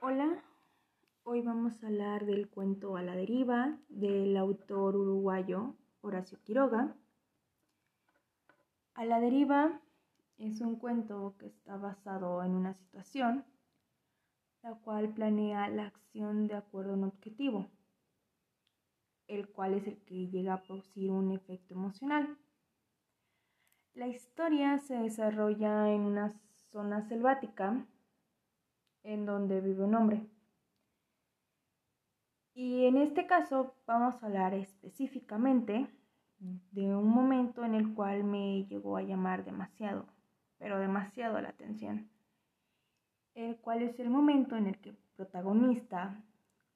Hola, hoy vamos a hablar del cuento A la deriva del autor uruguayo Horacio Quiroga. A la deriva es un cuento que está basado en una situación, la cual planea la acción de acuerdo a un objetivo, el cual es el que llega a producir un efecto emocional. La historia se desarrolla en una zona selvática en donde vive un hombre. Y en este caso vamos a hablar específicamente de un momento en el cual me llegó a llamar demasiado, pero demasiado la atención, el cual es el momento en el que el protagonista,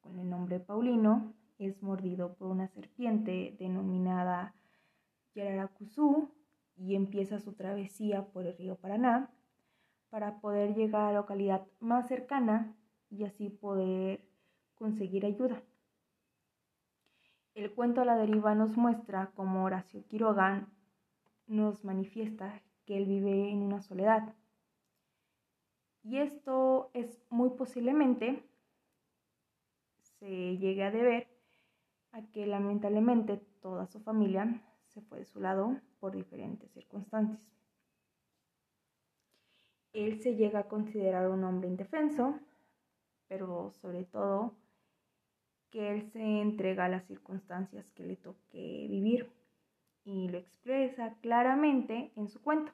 con el nombre Paulino, es mordido por una serpiente denominada Yararacuzu y empieza su travesía por el río Paraná para poder llegar a la localidad más cercana y así poder conseguir ayuda. El cuento a la deriva nos muestra cómo Horacio Quiroga nos manifiesta que él vive en una soledad. Y esto es muy posiblemente se llegue a deber a que lamentablemente toda su familia se fue de su lado por diferentes circunstancias. Él se llega a considerar un hombre indefenso, pero sobre todo que él se entrega a las circunstancias que le toque vivir y lo expresa claramente en su cuento,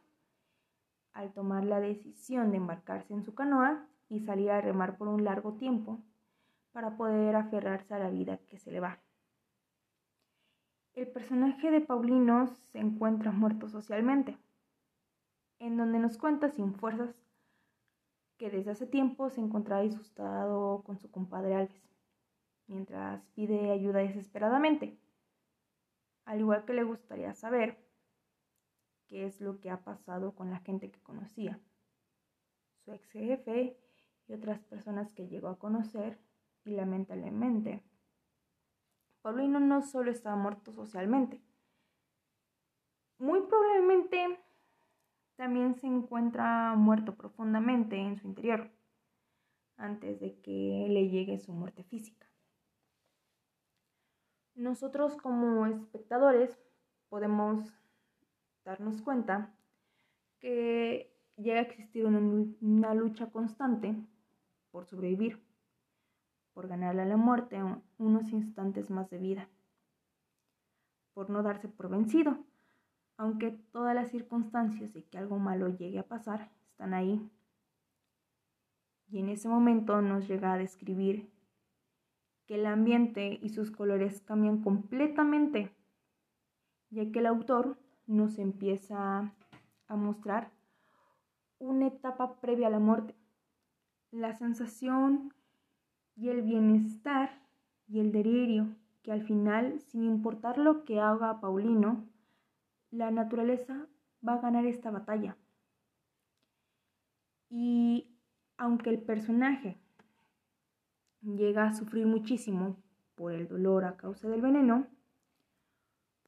al tomar la decisión de embarcarse en su canoa y salir a remar por un largo tiempo para poder aferrarse a la vida que se le va. El personaje de Paulino se encuentra muerto socialmente, en donde nos cuenta sin fuerzas que desde hace tiempo se encontraba disgustado con su compadre Alves, mientras pide ayuda desesperadamente, al igual que le gustaría saber qué es lo que ha pasado con la gente que conocía, su ex jefe y otras personas que llegó a conocer y lamentablemente Paulino no solo estaba muerto socialmente, muy probablemente también se encuentra muerto profundamente en su interior antes de que le llegue su muerte física. Nosotros como espectadores podemos darnos cuenta que llega a existir una, lucha constante por sobrevivir por ganarle a la muerte unos instantes más de vida, por no darse por vencido, aunque todas las circunstancias de que algo malo llegue a pasar están ahí. Y en ese momento nos llega a describir que el ambiente y sus colores cambian completamente, ya que el autor nos empieza a mostrar una etapa previa a la muerte, la sensación y el bienestar y el delirio, que al final, sin importar lo que haga Paulino, la naturaleza va a ganar esta batalla. Y aunque el personaje llega a sufrir muchísimo por el dolor a causa del veneno,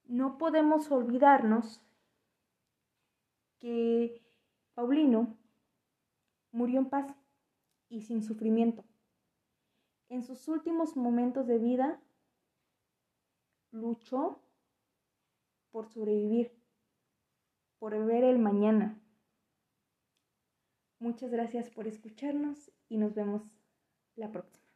no podemos olvidarnos que Paulino murió en paz y sin sufrimiento en sus últimos momentos de vida luchó por sobrevivir, por ver el mañana. Muchas gracias por escucharnos y nos vemos la próxima.